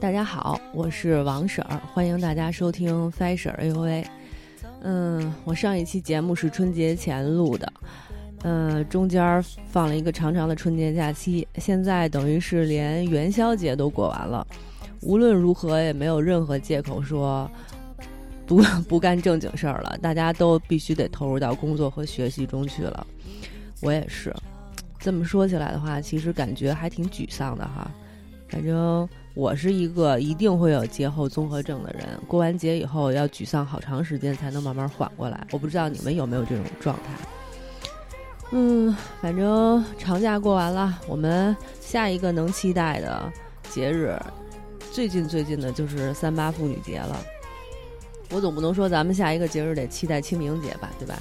大家好，我是王婶儿，欢迎大家收听 Fashion A U A。嗯，我上一期节目是春节前录的，嗯，中间放了一个长长的春节假期，现在等于是连元宵节都过完了。无论如何，也没有任何借口说不 不干正经事儿了，大家都必须得投入到工作和学习中去了。我也是，这么说起来的话，其实感觉还挺沮丧的哈。反正。我是一个一定会有节后综合症的人，过完节以后要沮丧好长时间才能慢慢缓过来。我不知道你们有没有这种状态。嗯，反正长假过完了，我们下一个能期待的节日，最近最近的就是三八妇女节了。我总不能说咱们下一个节日得期待清明节吧，对吧？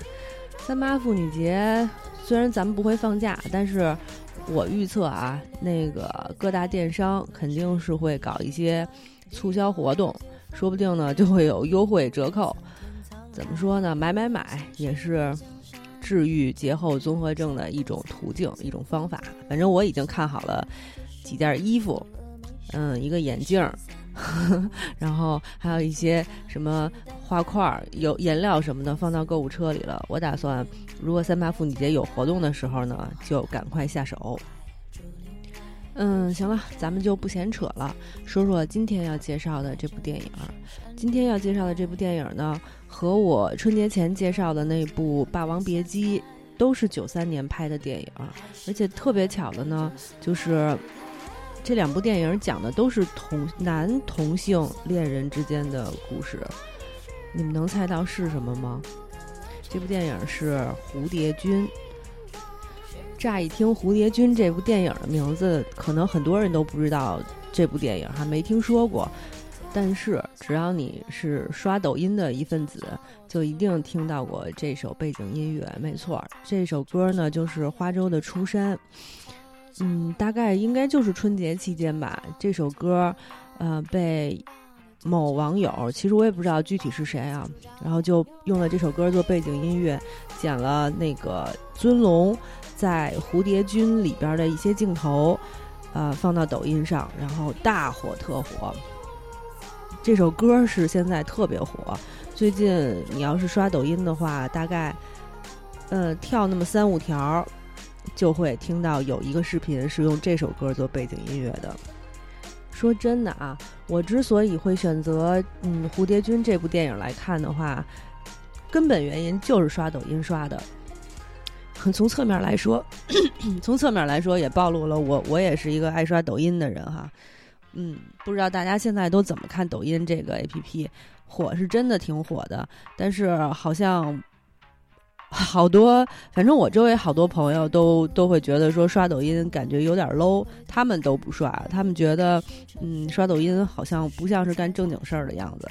三八妇女节虽然咱们不会放假，但是。我预测啊，那个各大电商肯定是会搞一些促销活动，说不定呢就会有优惠折扣。怎么说呢？买买买也是治愈节后综合症的一种途径，一种方法。反正我已经看好了几件衣服，嗯，一个眼镜，然后还有一些什么画块、有颜料什么的放到购物车里了。我打算。如果三八妇女节有活动的时候呢，就赶快下手。嗯，行了，咱们就不闲扯了，说说今天要介绍的这部电影。今天要介绍的这部电影呢，和我春节前介绍的那部《霸王别姬》都是九三年拍的电影，而且特别巧的呢，就是这两部电影讲的都是同男同性恋人之间的故事。你们能猜到是什么吗？这部电影是《蝴蝶君》。乍一听《蝴蝶君》这部电影的名字，可能很多人都不知道这部电影，还没听说过。但是只要你是刷抖音的一份子，就一定听到过这首背景音乐。没错，这首歌呢就是花粥的《出山》。嗯，大概应该就是春节期间吧。这首歌，呃，被。某网友，其实我也不知道具体是谁啊，然后就用了这首歌做背景音乐，剪了那个尊龙在《蝴蝶君》里边的一些镜头，呃，放到抖音上，然后大火特火。这首歌是现在特别火，最近你要是刷抖音的话，大概呃跳那么三五条，就会听到有一个视频是用这首歌做背景音乐的。说真的啊，我之所以会选择嗯《蝴蝶君》这部电影来看的话，根本原因就是刷抖音刷的。从侧面来说，从侧面来说也暴露了我我也是一个爱刷抖音的人哈。嗯，不知道大家现在都怎么看抖音这个 APP？火是真的挺火的，但是好像。好多，反正我周围好多朋友都都会觉得说刷抖音感觉有点 low，他们都不刷，他们觉得，嗯，刷抖音好像不像是干正经事儿的样子。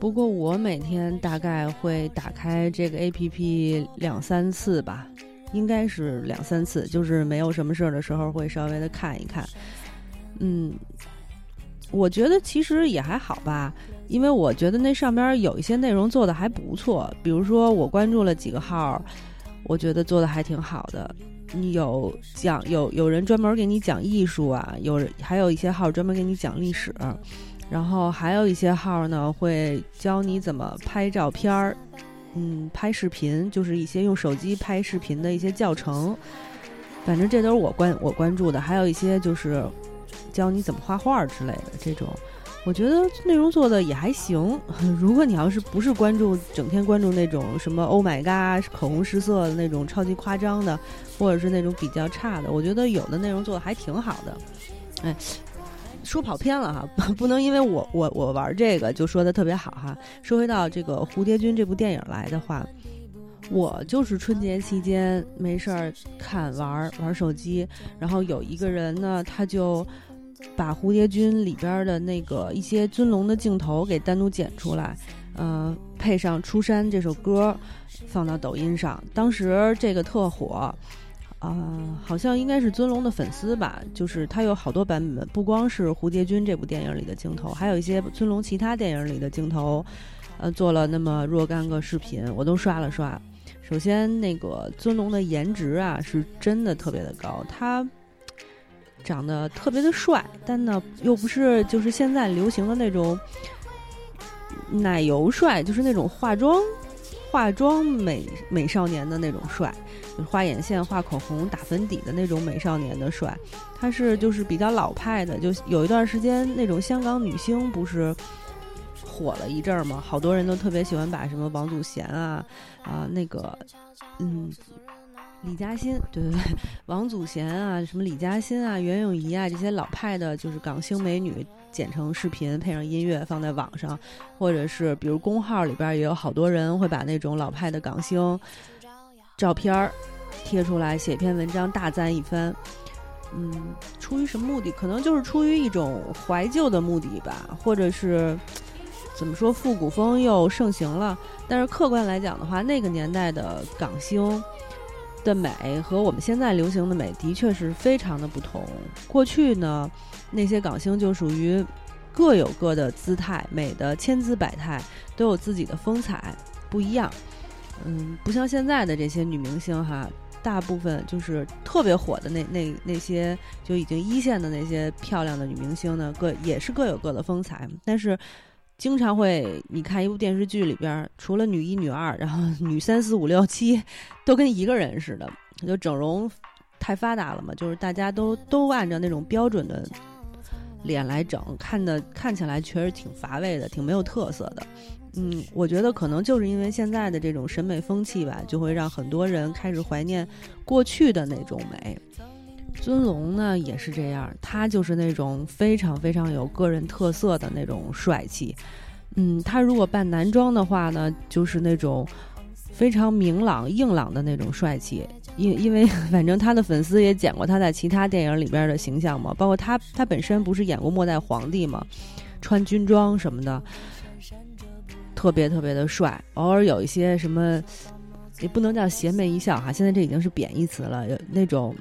不过我每天大概会打开这个 APP 两三次吧，应该是两三次，就是没有什么事儿的时候会稍微的看一看。嗯，我觉得其实也还好吧。因为我觉得那上边有一些内容做的还不错，比如说我关注了几个号，我觉得做的还挺好的。你有讲有有人专门给你讲艺术啊，有还有一些号专门给你讲历史，然后还有一些号呢会教你怎么拍照片儿，嗯，拍视频，就是一些用手机拍视频的一些教程。反正这都是我关我关注的，还有一些就是教你怎么画画之类的这种。我觉得内容做的也还行。如果你要是不是关注整天关注那种什么 Oh my God 口红失色的那种超级夸张的，或者是那种比较差的，我觉得有的内容做的还挺好的。哎，说跑偏了哈，不能因为我我我玩这个就说的特别好哈。说回到这个《蝴蝶君》这部电影来的话，我就是春节期间没事儿看玩玩手机，然后有一个人呢，他就。把《蝴蝶君》里边的那个一些尊龙的镜头给单独剪出来，呃，配上《出山》这首歌，放到抖音上。当时这个特火，啊，好像应该是尊龙的粉丝吧，就是他有好多版本，不光是《蝴蝶君》这部电影里的镜头，还有一些尊龙其他电影里的镜头，呃，做了那么若干个视频，我都刷了刷。首先，那个尊龙的颜值啊，是真的特别的高，他。长得特别的帅，但呢又不是就是现在流行的那种奶油帅，就是那种化妆化妆美美少年的那种帅，画眼线、画口红、打粉底的那种美少年的帅。他是就是比较老派的，就有一段时间那种香港女星不是火了一阵儿嘛？好多人都特别喜欢把什么王祖贤啊啊那个嗯。李嘉欣，对对对，王祖贤啊，什么李嘉欣啊，袁咏仪啊，这些老派的，就是港星美女，剪成视频，配上音乐放在网上，或者是比如公号里边也有好多人会把那种老派的港星照片儿贴出来，写篇文章大赞一番。嗯，出于什么目的？可能就是出于一种怀旧的目的吧，或者是怎么说复古风又盛行了。但是客观来讲的话，那个年代的港星。的美和我们现在流行的美的确是非常的不同。过去呢，那些港星就属于各有各的姿态，美的千姿百态，都有自己的风采，不一样。嗯，不像现在的这些女明星哈，大部分就是特别火的那那那些就已经一线的那些漂亮的女明星呢，各也是各有各的风采，但是。经常会，你看一部电视剧里边，除了女一、女二，然后女三四五六七，都跟一个人似的。就整容太发达了嘛，就是大家都都按照那种标准的脸来整，看的看起来确实挺乏味的，挺没有特色的。嗯，我觉得可能就是因为现在的这种审美风气吧，就会让很多人开始怀念过去的那种美。尊龙呢也是这样，他就是那种非常非常有个人特色的那种帅气。嗯，他如果扮男装的话呢，就是那种非常明朗硬朗的那种帅气。因因为反正他的粉丝也剪过他在其他电影里边的形象嘛，包括他他本身不是演过末代皇帝嘛，穿军装什么的，特别特别的帅。偶尔有一些什么。也不能叫邪魅一笑哈，现在这已经是贬义词了。有那种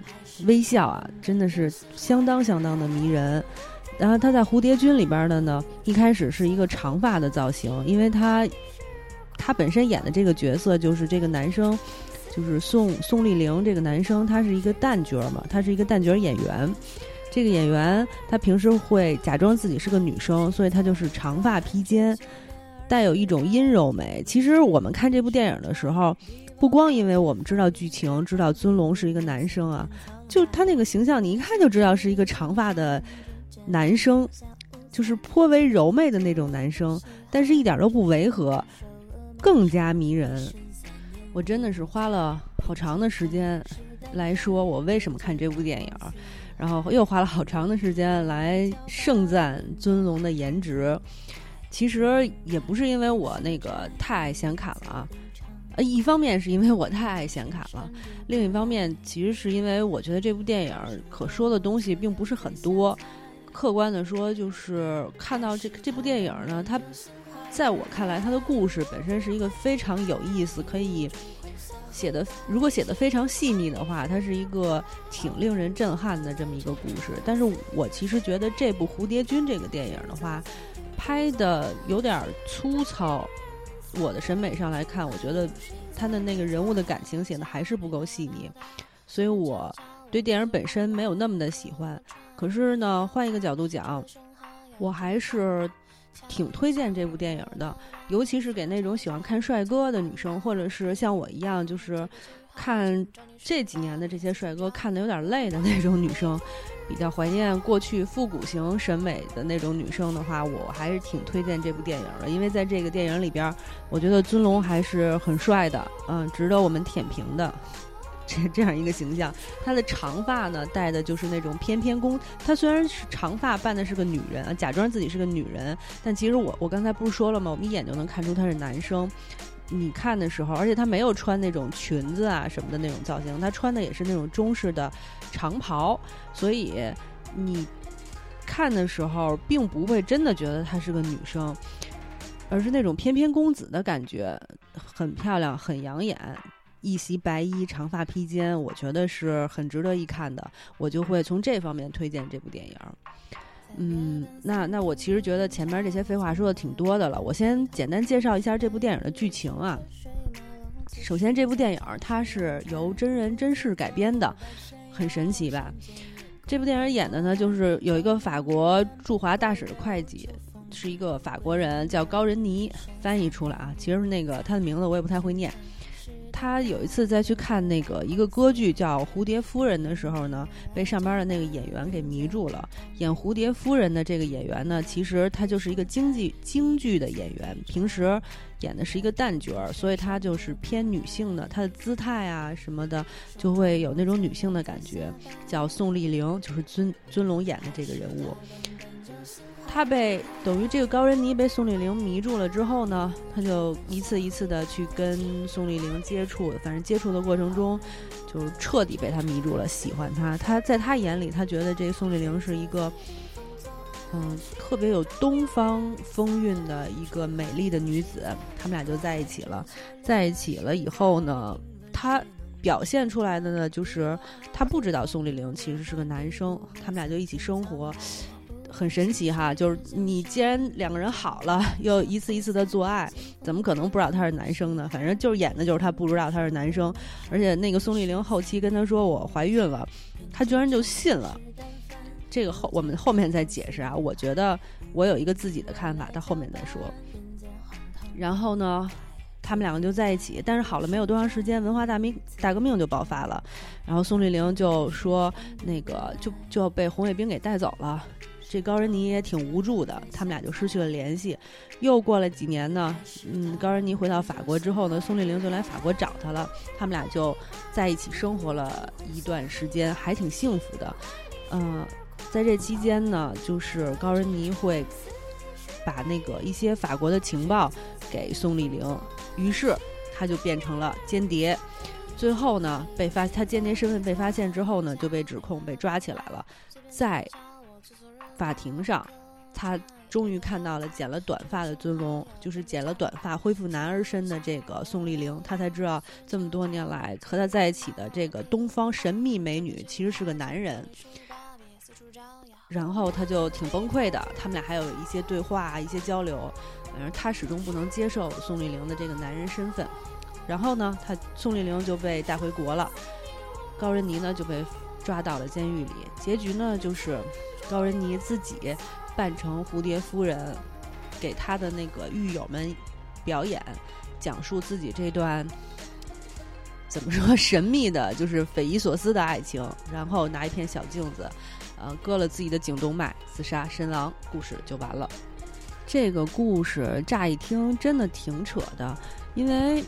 微笑啊，真的是相当相当的迷人。然后他在《蝴蝶君》里边的呢，一开始是一个长发的造型，因为他他本身演的这个角色就是这个男生，就是宋宋丽玲这个男生，他是一个旦角嘛，他是一个旦角演员。这个演员他平时会假装自己是个女生，所以他就是长发披肩，带有一种阴柔美。其实我们看这部电影的时候。不光因为我们知道剧情，知道尊龙是一个男生啊，就他那个形象，你一看就知道是一个长发的男生，就是颇为柔媚的那种男生，但是一点都不违和，更加迷人。我真的是花了好长的时间来说我为什么看这部电影，然后又花了好长的时间来盛赞尊龙的颜值。其实也不是因为我那个太爱显卡了啊。呃，一方面是因为我太爱显卡了，另一方面其实是因为我觉得这部电影可说的东西并不是很多。客观的说，就是看到这这部电影呢，它在我看来，它的故事本身是一个非常有意思，可以写的，如果写的非常细腻的话，它是一个挺令人震撼的这么一个故事。但是我其实觉得这部《蝴蝶君》这个电影的话，拍的有点粗糙。我的审美上来看，我觉得他的那个人物的感情写的还是不够细腻，所以我对电影本身没有那么的喜欢。可是呢，换一个角度讲，我还是挺推荐这部电影的，尤其是给那种喜欢看帅哥的女生，或者是像我一样就是看这几年的这些帅哥看的有点累的那种女生。比较怀念过去复古型审美的那种女生的话，我还是挺推荐这部电影的，因为在这个电影里边，我觉得尊龙还是很帅的，嗯，值得我们舔屏的这这样一个形象。他的长发呢，戴的就是那种翩翩公，他虽然是长发，扮的是个女人啊，假装自己是个女人，但其实我我刚才不是说了吗？我们一眼就能看出他是男生。你看的时候，而且她没有穿那种裙子啊什么的那种造型，她穿的也是那种中式的长袍，所以你看的时候并不会真的觉得她是个女生，而是那种翩翩公子的感觉，很漂亮，很养眼，一袭白衣，长发披肩，我觉得是很值得一看的，我就会从这方面推荐这部电影。嗯，那那我其实觉得前面这些废话说的挺多的了。我先简单介绍一下这部电影的剧情啊。首先，这部电影它是由真人真事改编的，很神奇吧？这部电影演的呢，就是有一个法国驻华大使的会计，是一个法国人，叫高仁尼，翻译出来啊，其实是那个他的名字我也不太会念。他有一次再去看那个一个歌剧叫《蝴蝶夫人》的时候呢，被上边的那个演员给迷住了。演蝴蝶夫人的这个演员呢，其实他就是一个京剧京剧的演员，平时演的是一个旦角儿，所以他就是偏女性的，他的姿态啊什么的就会有那种女性的感觉。叫宋丽玲，就是尊尊龙演的这个人物。他被等于这个高仁尼被宋丽玲迷住了之后呢，他就一次一次的去跟宋丽玲接触，反正接触的过程中，就彻底被他迷住了，喜欢他。他在他眼里，他觉得这宋丽玲是一个，嗯，特别有东方风韵的一个美丽的女子。他们俩就在一起了，在一起了以后呢，他表现出来的呢，就是他不知道宋丽玲其实是个男生，他们俩就一起生活。很神奇哈，就是你既然两个人好了，又一次一次的做爱，怎么可能不知道他是男生呢？反正就是演的就是他不知道他是男生，而且那个宋丽玲后期跟他说我怀孕了，他居然就信了。这个后我们后面再解释啊，我觉得我有一个自己的看法，他后面再说。然后呢，他们两个就在一起，但是好了没有多长时间，文化大革大革命就爆发了，然后宋丽玲就说那个就就要被红卫兵给带走了。这高仁尼也挺无助的，他们俩就失去了联系。又过了几年呢，嗯，高仁尼回到法国之后呢，宋丽玲就来法国找他了，他们俩就在一起生活了一段时间，还挺幸福的。嗯，在这期间呢，就是高仁尼会把那个一些法国的情报给宋丽玲，于是他就变成了间谍。最后呢，被发他间谍身份被发现之后呢，就被指控被抓起来了，在。法庭上，他终于看到了剪了短发的尊龙，就是剪了短发恢复男儿身的这个宋丽玲。他才知道这么多年来和他在一起的这个东方神秘美女其实是个男人。然后他就挺崩溃的，他们俩还有一些对话、一些交流。反正他始终不能接受宋丽玲的这个男人身份。然后呢，他宋丽玲就被带回国了，高仁尼呢就被抓到了监狱里。结局呢就是。高仁尼自己扮成蝴蝶夫人，给他的那个狱友们表演，讲述自己这段怎么说神秘的，就是匪夷所思的爱情。然后拿一片小镜子，呃，割了自己的颈动脉，自杀身亡，故事就完了。这个故事乍一听真的挺扯的，因为。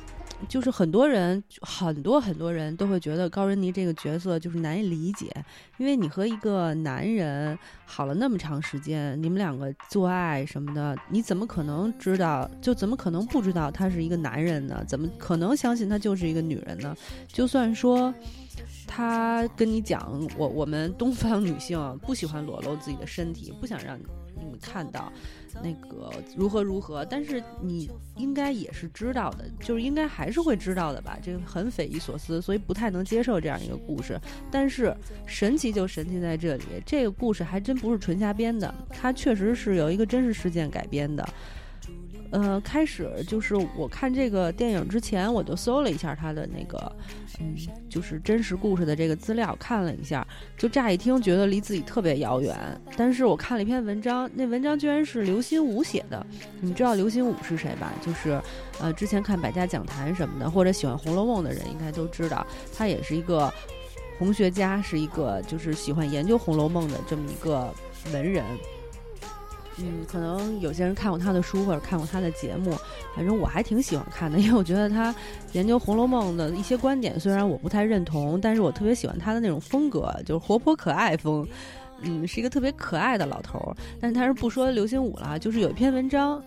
就是很多人，很多很多人都会觉得高仁妮这个角色就是难以理解，因为你和一个男人好了那么长时间，你们两个做爱什么的，你怎么可能知道？就怎么可能不知道他是一个男人呢？怎么可能相信他就是一个女人呢？就算说他跟你讲，我我们东方女性不喜欢裸露自己的身体，不想让你们看到。那个如何如何？但是你应该也是知道的，就是应该还是会知道的吧？这个很匪夷所思，所以不太能接受这样一个故事。但是神奇就神奇在这里，这个故事还真不是纯瞎编的，它确实是由一个真实事件改编的。呃，开始就是我看这个电影之前，我就搜了一下他的那个，嗯，就是真实故事的这个资料，看了一下，就乍一听觉得离自己特别遥远。但是我看了一篇文章，那文章居然是刘心武写的。你知道刘心武是谁吧？就是，呃，之前看百家讲坛什么的，或者喜欢《红楼梦》的人应该都知道，他也是一个红学家，是一个就是喜欢研究《红楼梦》的这么一个文人。嗯，可能有些人看过他的书或者看过他的节目，反正我还挺喜欢看的，因为我觉得他研究《红楼梦》的一些观点，虽然我不太认同，但是我特别喜欢他的那种风格，就是活泼可爱风。嗯，是一个特别可爱的老头儿。但他是不说刘心武了，就是有一篇文章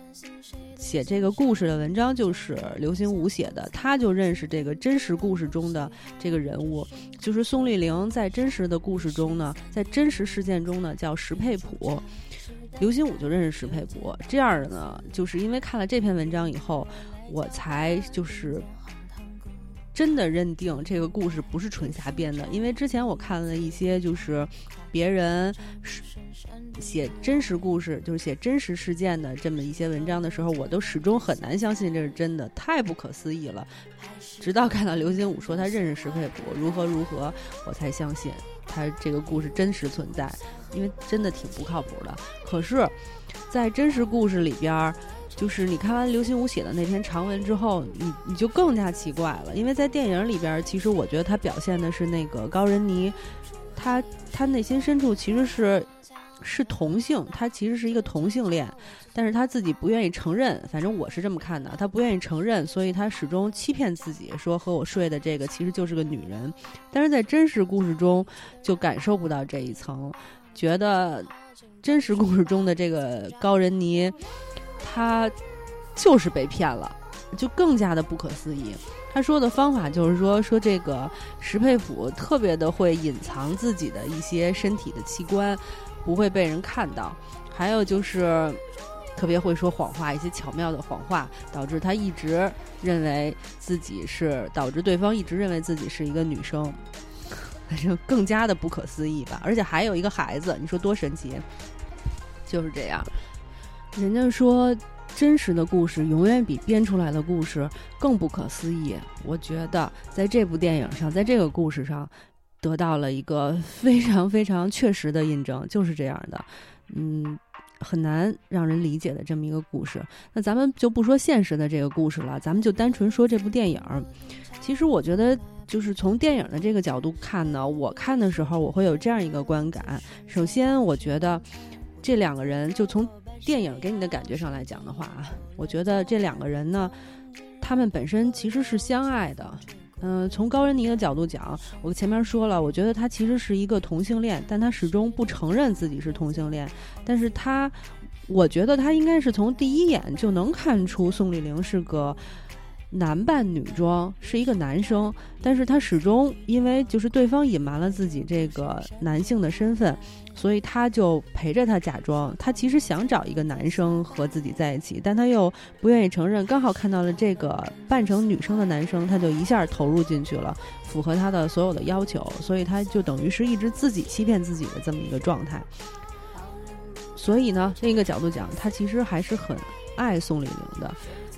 写这个故事的文章，就是刘心武写的，他就认识这个真实故事中的这个人物，就是宋丽玲在真实的故事中呢，在真实事件中呢叫石佩普。刘心武就认识石佩普，这样的呢，就是因为看了这篇文章以后，我才就是真的认定这个故事不是纯瞎编的。因为之前我看了一些就是别人写真实故事，就是写真实事件的这么一些文章的时候，我都始终很难相信这是真的，太不可思议了。直到看到刘心武说他认识石佩普，如何如何，我才相信。他这个故事真实存在，因为真的挺不靠谱的。可是，在真实故事里边儿，就是你看完刘心武写的那篇长文之后，你你就更加奇怪了，因为在电影里边儿，其实我觉得他表现的是那个高仁尼，他他内心深处其实是。是同性，他其实是一个同性恋，但是他自己不愿意承认。反正我是这么看的，他不愿意承认，所以他始终欺骗自己，说和我睡的这个其实就是个女人。但是在真实故事中，就感受不到这一层，觉得真实故事中的这个高仁尼，他就是被骗了，就更加的不可思议。他说的方法就是说，说这个石佩甫特别的会隐藏自己的一些身体的器官。不会被人看到，还有就是特别会说谎话，一些巧妙的谎话，导致他一直认为自己是，导致对方一直认为自己是一个女生，反正更加的不可思议吧。而且还有一个孩子，你说多神奇？就是这样。人家说真实的故事永远比编出来的故事更不可思议。我觉得在这部电影上，在这个故事上。得到了一个非常非常确实的印证，就是这样的，嗯，很难让人理解的这么一个故事。那咱们就不说现实的这个故事了，咱们就单纯说这部电影。其实我觉得，就是从电影的这个角度看呢，我看的时候我会有这样一个观感。首先，我觉得这两个人，就从电影给你的感觉上来讲的话啊，我觉得这两个人呢，他们本身其实是相爱的。嗯，从高仁尼的角度讲，我前面说了，我觉得他其实是一个同性恋，但他始终不承认自己是同性恋。但是他，我觉得他应该是从第一眼就能看出宋丽玲是个。男扮女装是一个男生，但是他始终因为就是对方隐瞒了自己这个男性的身份，所以他就陪着他假装。他其实想找一个男生和自己在一起，但他又不愿意承认。刚好看到了这个扮成女生的男生，他就一下投入进去了，符合他的所有的要求，所以他就等于是一直自己欺骗自己的这么一个状态。所以呢，另一个角度讲，他其实还是很爱宋丽玲的。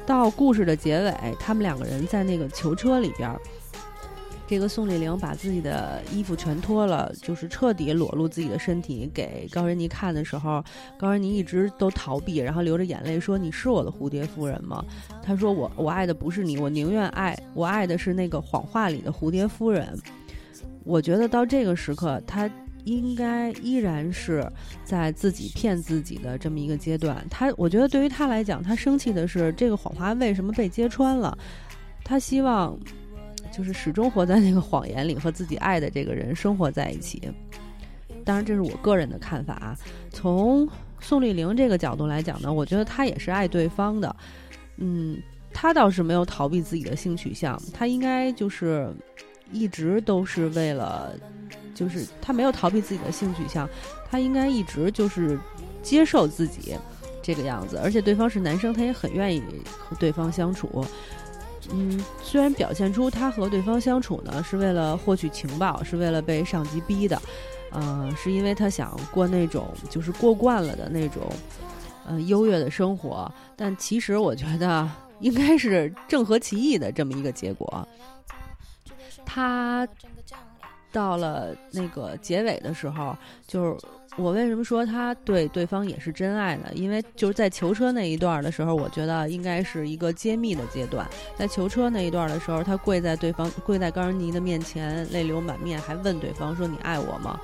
到故事的结尾，他们两个人在那个囚车里边，这个宋丽玲把自己的衣服全脱了，就是彻底裸露自己的身体给高仁妮看的时候，高仁妮一直都逃避，然后流着眼泪说：“你是我的蝴蝶夫人吗？”他说：“我我爱的不是你，我宁愿爱我爱的是那个谎话里的蝴蝶夫人。”我觉得到这个时刻，他。应该依然是在自己骗自己的这么一个阶段。他，我觉得对于他来讲，他生气的是这个谎话为什么被揭穿了。他希望就是始终活在那个谎言里，和自己爱的这个人生活在一起。当然，这是我个人的看法啊。从宋丽玲这个角度来讲呢，我觉得她也是爱对方的。嗯，她倒是没有逃避自己的性取向，她应该就是一直都是为了。就是他没有逃避自己的性取向，他应该一直就是接受自己这个样子，而且对方是男生，他也很愿意和对方相处。嗯，虽然表现出他和对方相处呢是为了获取情报，是为了被上级逼的，嗯，是因为他想过那种就是过惯了的那种嗯优越的生活，但其实我觉得应该是正合其意的这么一个结果。他。到了那个结尾的时候，就是我为什么说他对对方也是真爱呢？因为就是在囚车那一段的时候，我觉得应该是一个揭秘的阶段。在囚车那一段的时候，他跪在对方跪在高仁尼的面前，泪流满面，还问对方说：“你爱我吗？”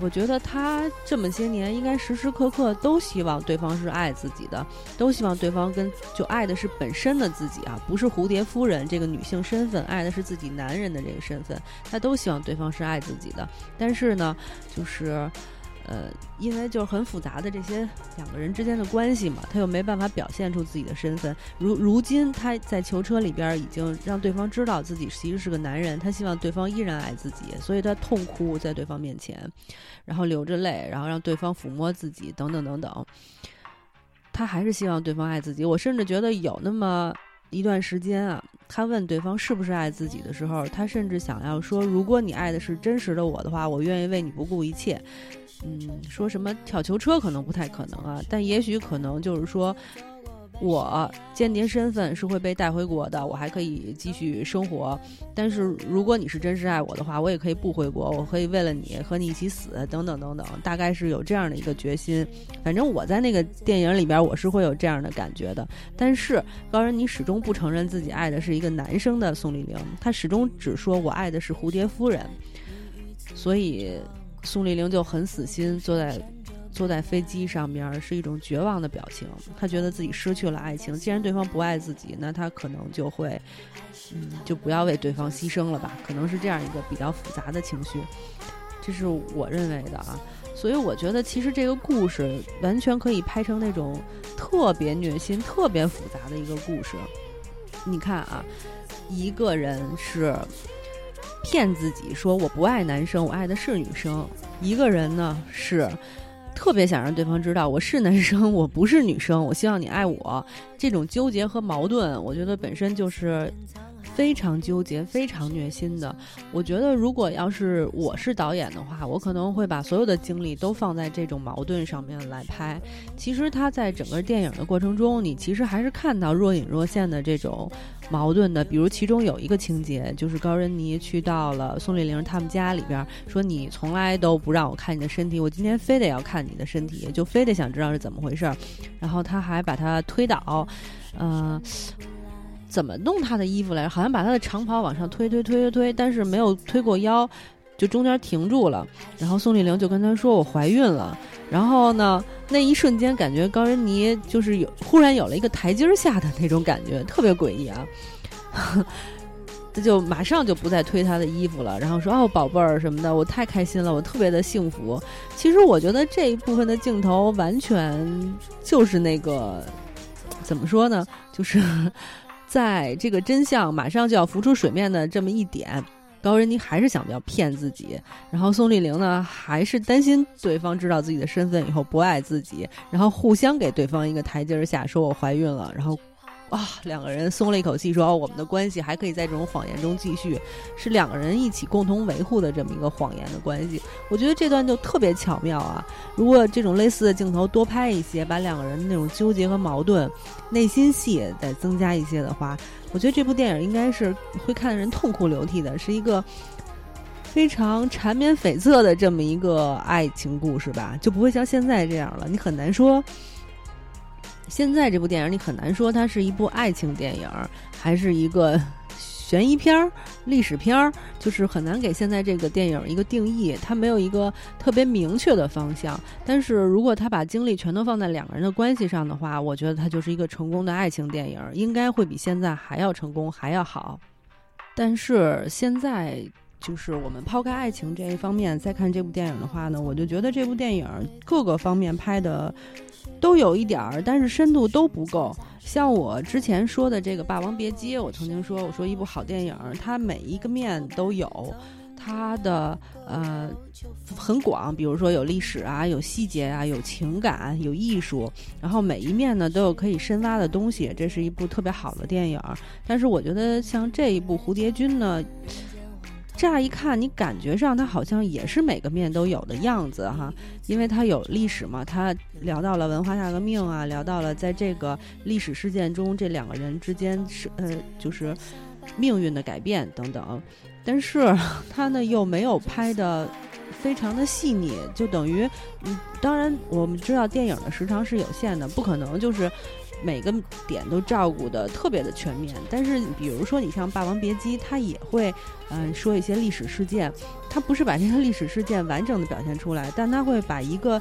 我觉得他这么些年应该时时刻刻都希望对方是爱自己的，都希望对方跟就爱的是本身的自己啊，不是蝴蝶夫人这个女性身份，爱的是自己男人的这个身份，他都希望对方是爱自己的。但是呢，就是。呃，因为就是很复杂的这些两个人之间的关系嘛，他又没办法表现出自己的身份。如如今他在囚车里边已经让对方知道自己其实是个男人，他希望对方依然爱自己，所以他痛哭在对方面前，然后流着泪，然后让对方抚摸自己，等等等等。他还是希望对方爱自己。我甚至觉得有那么一段时间啊，他问对方是不是爱自己的时候，他甚至想要说：如果你爱的是真实的我的话，我愿意为你不顾一切。嗯，说什么跳球车可能不太可能啊，但也许可能就是说，我间谍身份是会被带回国的，我还可以继续生活。但是如果你是真实爱我的话，我也可以不回国，我可以为了你和你一起死，等等等等，大概是有这样的一个决心。反正我在那个电影里边，我是会有这样的感觉的。但是高人，你始终不承认自己爱的是一个男生的宋丽玲，他始终只说我爱的是蝴蝶夫人。所以宋丽玲就很死心，坐在。坐在飞机上面是一种绝望的表情，她觉得自己失去了爱情。既然对方不爱自己，那她可能就会，嗯，就不要为对方牺牲了吧？可能是这样一个比较复杂的情绪，这是我认为的啊。所以我觉得，其实这个故事完全可以拍成那种特别虐心、特别复杂的一个故事。你看啊，一个人是骗自己说我不爱男生，我爱的是女生；一个人呢是。特别想让对方知道我是男生，我不是女生。我希望你爱我。这种纠结和矛盾，我觉得本身就是非常纠结、非常虐心的。我觉得，如果要是我是导演的话，我可能会把所有的精力都放在这种矛盾上面来拍。其实他在整个电影的过程中，你其实还是看到若隐若现的这种。矛盾的，比如其中有一个情节，就是高仁妮去到了宋丽玲他们家里边，说你从来都不让我看你的身体，我今天非得要看你的身体，就非得想知道是怎么回事儿。然后他还把他推倒，呃，怎么弄他的衣服来着？好像把他的长袍往上推推推推推，但是没有推过腰，就中间停住了。然后宋丽玲就跟他说：“我怀孕了。”然后呢？那一瞬间，感觉高仁尼就是有忽然有了一个台阶下的那种感觉，特别诡异啊！他就马上就不再推他的衣服了，然后说：“哦，宝贝儿什么的，我太开心了，我特别的幸福。”其实我觉得这一部分的镜头完全就是那个怎么说呢？就是在这个真相马上就要浮出水面的这么一点。高仁妮还是想要骗自己，然后宋丽玲呢，还是担心对方知道自己的身份以后不爱自己，然后互相给对方一个台阶下，说我怀孕了，然后。啊，两个人松了一口气，说：“哦，我们的关系还可以在这种谎言中继续，是两个人一起共同维护的这么一个谎言的关系。”我觉得这段就特别巧妙啊！如果这种类似的镜头多拍一些，把两个人那种纠结和矛盾、内心戏再增加一些的话，我觉得这部电影应该是会看的人痛哭流涕的，是一个非常缠绵悱恻的这么一个爱情故事吧，就不会像现在这样了，你很难说。现在这部电影你很难说它是一部爱情电影，还是一个 悬疑片儿、历史片儿，就是很难给现在这个电影一个定义。它没有一个特别明确的方向。但是如果他把精力全都放在两个人的关系上的话，我觉得它就是一个成功的爱情电影，应该会比现在还要成功，还要好。但是现在就是我们抛开爱情这一方面再看这部电影的话呢，我就觉得这部电影各个方面拍的。都有一点儿，但是深度都不够。像我之前说的这个《霸王别姬》，我曾经说，我说一部好电影，它每一个面都有，它的呃很广，比如说有历史啊，有细节啊，有情感，有艺术，然后每一面呢都有可以深挖的东西，这是一部特别好的电影。但是我觉得像这一部《蝴蝶君》呢。乍一看，你感觉上它好像也是每个面都有的样子哈，因为它有历史嘛，它聊到了文化大革命啊，聊到了在这个历史事件中这两个人之间是呃就是命运的改变等等，但是它呢又没有拍的非常的细腻，就等于嗯，当然我们知道电影的时长是有限的，不可能就是。每个点都照顾的特别的全面，但是比如说你像《霸王别姬》，它也会嗯说一些历史事件，它不是把这个历史事件完整的表现出来，但它会把一个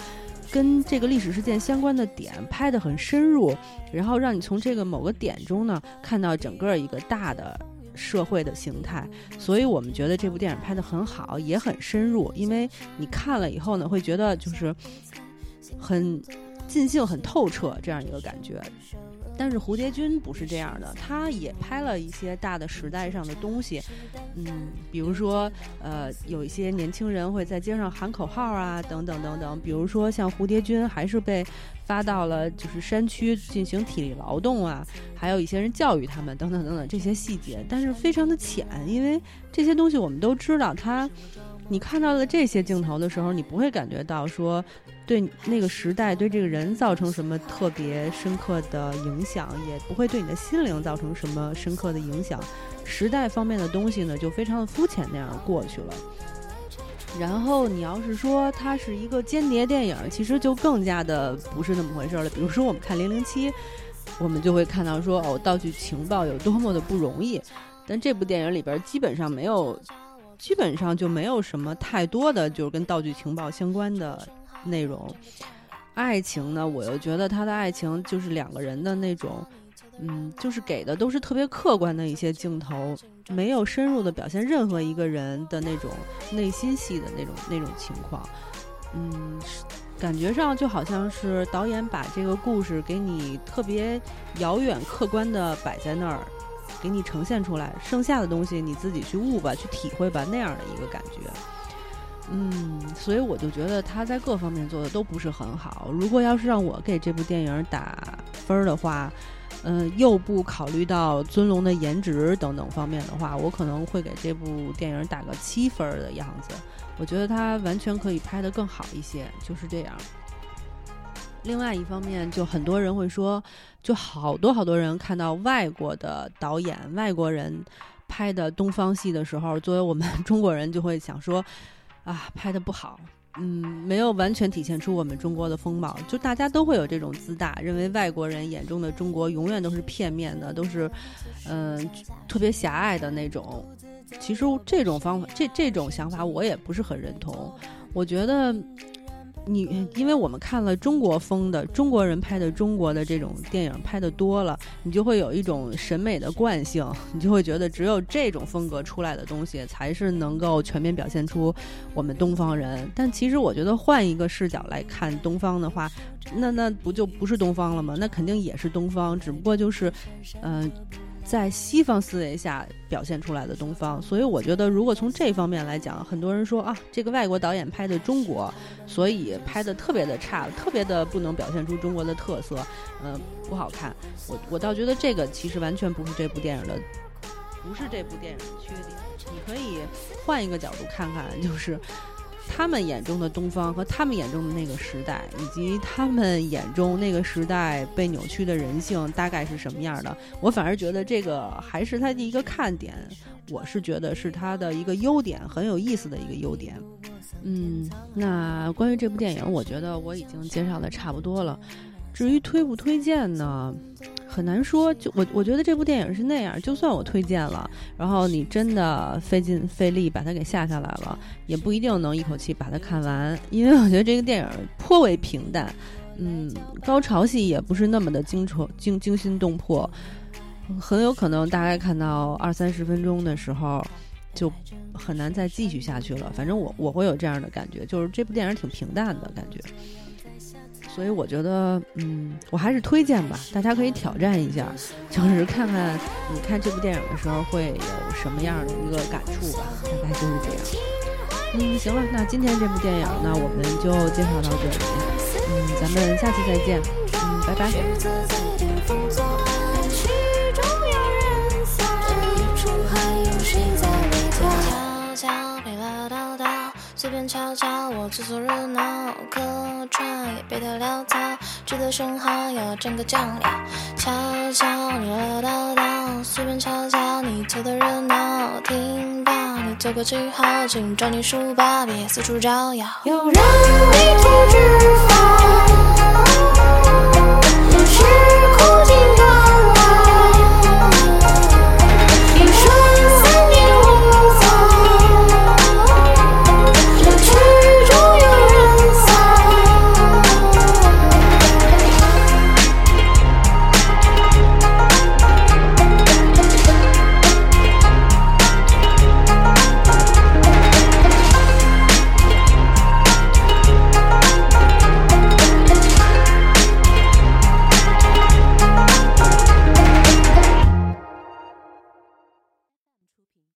跟这个历史事件相关的点拍得很深入，然后让你从这个某个点中呢看到整个一个大的社会的形态。所以我们觉得这部电影拍得很好，也很深入，因为你看了以后呢，会觉得就是很。尽兴很透彻这样一个感觉，但是蝴蝶君不是这样的，他也拍了一些大的时代上的东西，嗯，比如说呃，有一些年轻人会在街上喊口号啊，等等等等，比如说像蝴蝶君还是被发到了就是山区进行体力劳动啊，还有一些人教育他们等等等等这些细节，但是非常的浅，因为这些东西我们都知道，他你看到了这些镜头的时候，你不会感觉到说对那个时代、对这个人造成什么特别深刻的影响，也不会对你的心灵造成什么深刻的影响。时代方面的东西呢，就非常的肤浅那样过去了。然后你要是说它是一个间谍电影，其实就更加的不是那么回事了。比如说我们看《零零七》，我们就会看到说哦，盗取情报有多么的不容易。但这部电影里边基本上没有，基本上就没有什么太多的就是跟盗取情报相关的内容。爱情呢，我又觉得他的爱情就是两个人的那种。嗯，就是给的都是特别客观的一些镜头，没有深入的表现任何一个人的那种内心戏的那种那种情况。嗯，感觉上就好像是导演把这个故事给你特别遥远、客观的摆在那儿，给你呈现出来，剩下的东西你自己去悟吧，去体会吧，那样的一个感觉。嗯，所以我就觉得他在各方面做的都不是很好。如果要是让我给这部电影打分儿的话，嗯，又不考虑到尊龙的颜值等等方面的话，我可能会给这部电影打个七分的样子。我觉得他完全可以拍得更好一些，就是这样。另外一方面，就很多人会说，就好多好多人看到外国的导演、外国人拍的东方戏的时候，作为我们 中国人就会想说，啊，拍的不好。嗯，没有完全体现出我们中国的风貌，就大家都会有这种自大，认为外国人眼中的中国永远都是片面的，都是，嗯，特别狭隘的那种。其实这种方法，这这种想法，我也不是很认同。我觉得。你因为我们看了中国风的中国人拍的中国的这种电影拍的多了，你就会有一种审美的惯性，你就会觉得只有这种风格出来的东西才是能够全面表现出我们东方人。但其实我觉得换一个视角来看东方的话，那那不就不是东方了吗？那肯定也是东方，只不过就是，嗯。在西方思维下表现出来的东方，所以我觉得，如果从这方面来讲，很多人说啊，这个外国导演拍的中国，所以拍的特别的差，特别的不能表现出中国的特色，嗯，不好看。我我倒觉得这个其实完全不是这部电影的，不是这部电影的缺点。你可以换一个角度看看，就是。他们眼中的东方和他们眼中的那个时代，以及他们眼中那个时代被扭曲的人性，大概是什么样的？我反而觉得这个还是他的一个看点，我是觉得是他的一个优点，很有意思的一个优点。嗯，那关于这部电影，我觉得我已经介绍的差不多了。至于推不推荐呢？很难说，就我我觉得这部电影是那样，就算我推荐了，然后你真的费劲费力把它给下下来了，也不一定能一口气把它看完，因为我觉得这个电影颇为平淡，嗯，高潮戏也不是那么的惊戳惊惊心动魄，很有可能大概看到二三十分钟的时候，就很难再继续下去了。反正我我会有这样的感觉，就是这部电影挺平淡的感觉。所以我觉得，嗯，我还是推荐吧，大家可以挑战一下，就是 看看你看这部电影的时候会有什么样的一个感触吧，大概就是这样。嗯，行了，那今天这部电影呢，我们就介绍到这里，嗯，咱们下期再见，嗯，拜拜。随便瞧瞧，我凑凑热闹，客串也别太潦草。吃的生蚝要蘸个酱料，悄悄你唠唠叨叨，随便瞧瞧你凑的热闹。听到你做个记号，请找你书包，别四处招摇。有人迷途知返，有时。